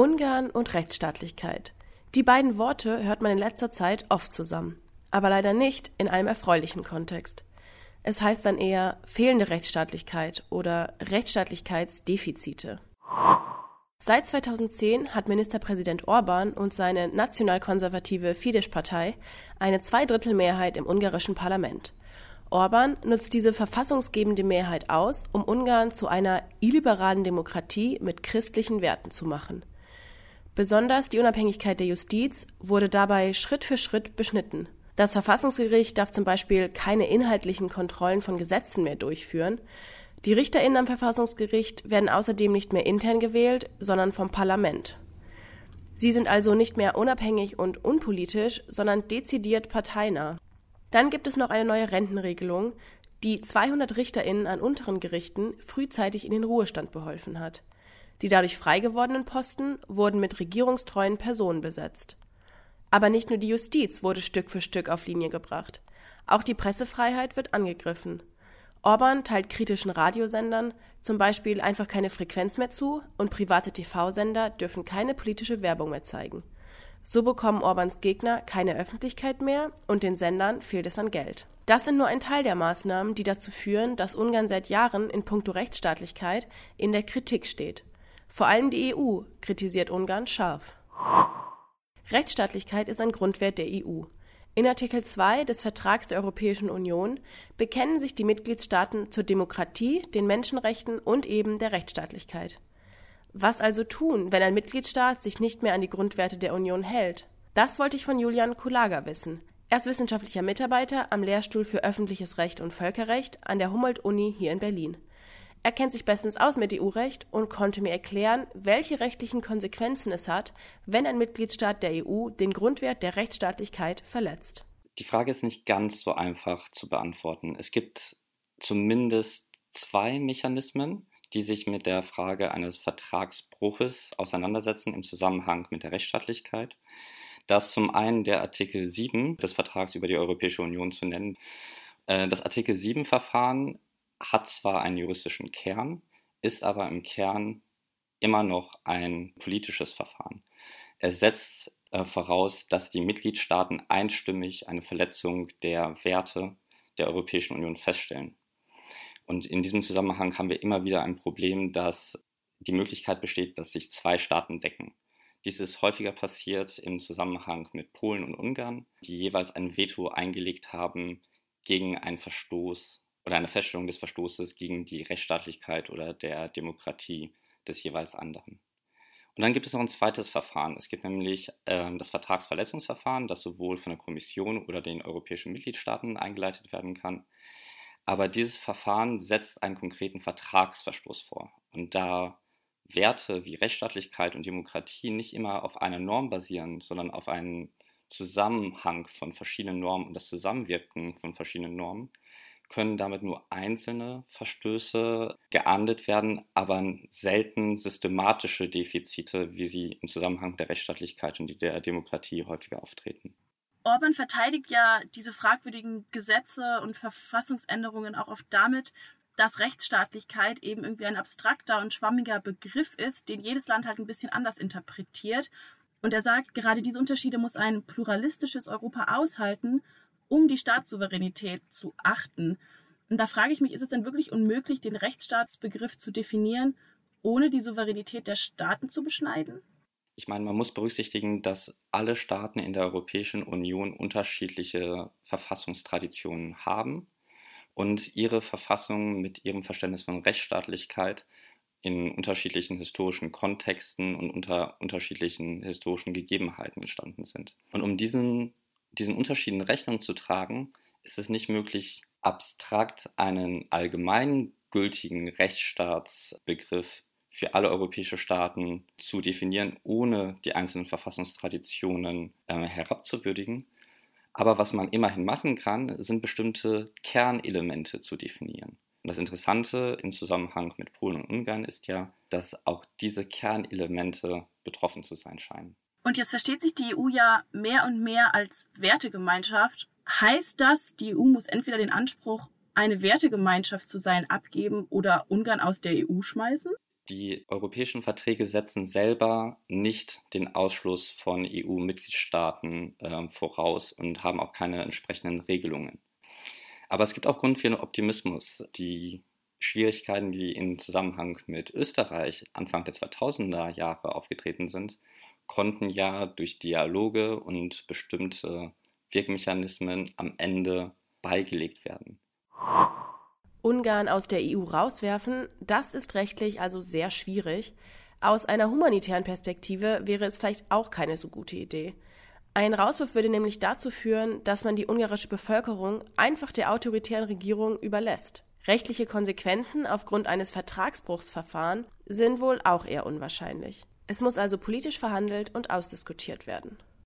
Ungarn und Rechtsstaatlichkeit. Die beiden Worte hört man in letzter Zeit oft zusammen, aber leider nicht in einem erfreulichen Kontext. Es heißt dann eher fehlende Rechtsstaatlichkeit oder Rechtsstaatlichkeitsdefizite. Seit 2010 hat Ministerpräsident Orban und seine nationalkonservative Fidesz-Partei eine Zweidrittelmehrheit im ungarischen Parlament. Orban nutzt diese verfassungsgebende Mehrheit aus, um Ungarn zu einer illiberalen Demokratie mit christlichen Werten zu machen. Besonders die Unabhängigkeit der Justiz wurde dabei Schritt für Schritt beschnitten. Das Verfassungsgericht darf zum Beispiel keine inhaltlichen Kontrollen von Gesetzen mehr durchführen. Die RichterInnen am Verfassungsgericht werden außerdem nicht mehr intern gewählt, sondern vom Parlament. Sie sind also nicht mehr unabhängig und unpolitisch, sondern dezidiert parteinah. Dann gibt es noch eine neue Rentenregelung, die 200 RichterInnen an unteren Gerichten frühzeitig in den Ruhestand beholfen hat. Die dadurch frei gewordenen Posten wurden mit regierungstreuen Personen besetzt. Aber nicht nur die Justiz wurde Stück für Stück auf Linie gebracht. Auch die Pressefreiheit wird angegriffen. Orban teilt kritischen Radiosendern zum Beispiel einfach keine Frequenz mehr zu und private TV-Sender dürfen keine politische Werbung mehr zeigen. So bekommen Orbans Gegner keine Öffentlichkeit mehr und den Sendern fehlt es an Geld. Das sind nur ein Teil der Maßnahmen, die dazu führen, dass Ungarn seit Jahren in puncto Rechtsstaatlichkeit in der Kritik steht. Vor allem die EU kritisiert Ungarn scharf. Rechtsstaatlichkeit ist ein Grundwert der EU. In Artikel 2 des Vertrags der Europäischen Union bekennen sich die Mitgliedstaaten zur Demokratie, den Menschenrechten und eben der Rechtsstaatlichkeit. Was also tun, wenn ein Mitgliedstaat sich nicht mehr an die Grundwerte der Union hält? Das wollte ich von Julian Kulaga wissen. Er ist wissenschaftlicher Mitarbeiter am Lehrstuhl für öffentliches Recht und Völkerrecht an der Humboldt-Uni hier in Berlin. Er kennt sich bestens aus mit EU-Recht und konnte mir erklären, welche rechtlichen Konsequenzen es hat, wenn ein Mitgliedstaat der EU den Grundwert der Rechtsstaatlichkeit verletzt. Die Frage ist nicht ganz so einfach zu beantworten. Es gibt zumindest zwei Mechanismen, die sich mit der Frage eines Vertragsbruches auseinandersetzen im Zusammenhang mit der Rechtsstaatlichkeit. Das ist zum einen der Artikel 7 des Vertrags über die Europäische Union zu nennen. Äh, das Artikel 7 Verfahren hat zwar einen juristischen Kern, ist aber im Kern immer noch ein politisches Verfahren. Er setzt äh, voraus, dass die Mitgliedstaaten einstimmig eine Verletzung der Werte der Europäischen Union feststellen. Und in diesem Zusammenhang haben wir immer wieder ein Problem, dass die Möglichkeit besteht, dass sich zwei Staaten decken. Dies ist häufiger passiert im Zusammenhang mit Polen und Ungarn, die jeweils ein Veto eingelegt haben gegen einen Verstoß oder eine Feststellung des Verstoßes gegen die Rechtsstaatlichkeit oder der Demokratie des jeweils anderen. Und dann gibt es noch ein zweites Verfahren. Es gibt nämlich äh, das Vertragsverletzungsverfahren, das sowohl von der Kommission oder den europäischen Mitgliedstaaten eingeleitet werden kann. Aber dieses Verfahren setzt einen konkreten Vertragsverstoß vor. Und da Werte wie Rechtsstaatlichkeit und Demokratie nicht immer auf einer Norm basieren, sondern auf einem Zusammenhang von verschiedenen Normen und das Zusammenwirken von verschiedenen Normen, können damit nur einzelne Verstöße geahndet werden, aber selten systematische Defizite, wie sie im Zusammenhang der Rechtsstaatlichkeit und der Demokratie häufiger auftreten. Orban verteidigt ja diese fragwürdigen Gesetze und Verfassungsänderungen auch oft damit, dass Rechtsstaatlichkeit eben irgendwie ein abstrakter und schwammiger Begriff ist, den jedes Land halt ein bisschen anders interpretiert. Und er sagt, gerade diese Unterschiede muss ein pluralistisches Europa aushalten um die Staatssouveränität zu achten. Und da frage ich mich, ist es denn wirklich unmöglich, den Rechtsstaatsbegriff zu definieren, ohne die Souveränität der Staaten zu beschneiden? Ich meine, man muss berücksichtigen, dass alle Staaten in der Europäischen Union unterschiedliche Verfassungstraditionen haben und ihre Verfassung mit ihrem Verständnis von Rechtsstaatlichkeit in unterschiedlichen historischen Kontexten und unter unterschiedlichen historischen Gegebenheiten entstanden sind. Und um diesen diesen Unterschieden Rechnung zu tragen, ist es nicht möglich, abstrakt einen allgemeingültigen Rechtsstaatsbegriff für alle europäische Staaten zu definieren, ohne die einzelnen Verfassungstraditionen äh, herabzuwürdigen. Aber was man immerhin machen kann, sind bestimmte Kernelemente zu definieren. Und das Interessante im Zusammenhang mit Polen und Ungarn ist ja, dass auch diese Kernelemente betroffen zu sein scheinen. Und jetzt versteht sich die EU ja mehr und mehr als Wertegemeinschaft. Heißt das, die EU muss entweder den Anspruch, eine Wertegemeinschaft zu sein, abgeben oder Ungarn aus der EU schmeißen? Die europäischen Verträge setzen selber nicht den Ausschluss von EU-Mitgliedstaaten äh, voraus und haben auch keine entsprechenden Regelungen. Aber es gibt auch Grund für einen Optimismus. Die Schwierigkeiten, die im Zusammenhang mit Österreich Anfang der 2000er Jahre aufgetreten sind, konnten ja durch Dialoge und bestimmte Wirkmechanismen am Ende beigelegt werden. Ungarn aus der EU rauswerfen, das ist rechtlich also sehr schwierig. Aus einer humanitären Perspektive wäre es vielleicht auch keine so gute Idee. Ein Rauswurf würde nämlich dazu führen, dass man die ungarische Bevölkerung einfach der autoritären Regierung überlässt. Rechtliche Konsequenzen aufgrund eines Vertragsbruchsverfahrens sind wohl auch eher unwahrscheinlich. Es muss also politisch verhandelt und ausdiskutiert werden.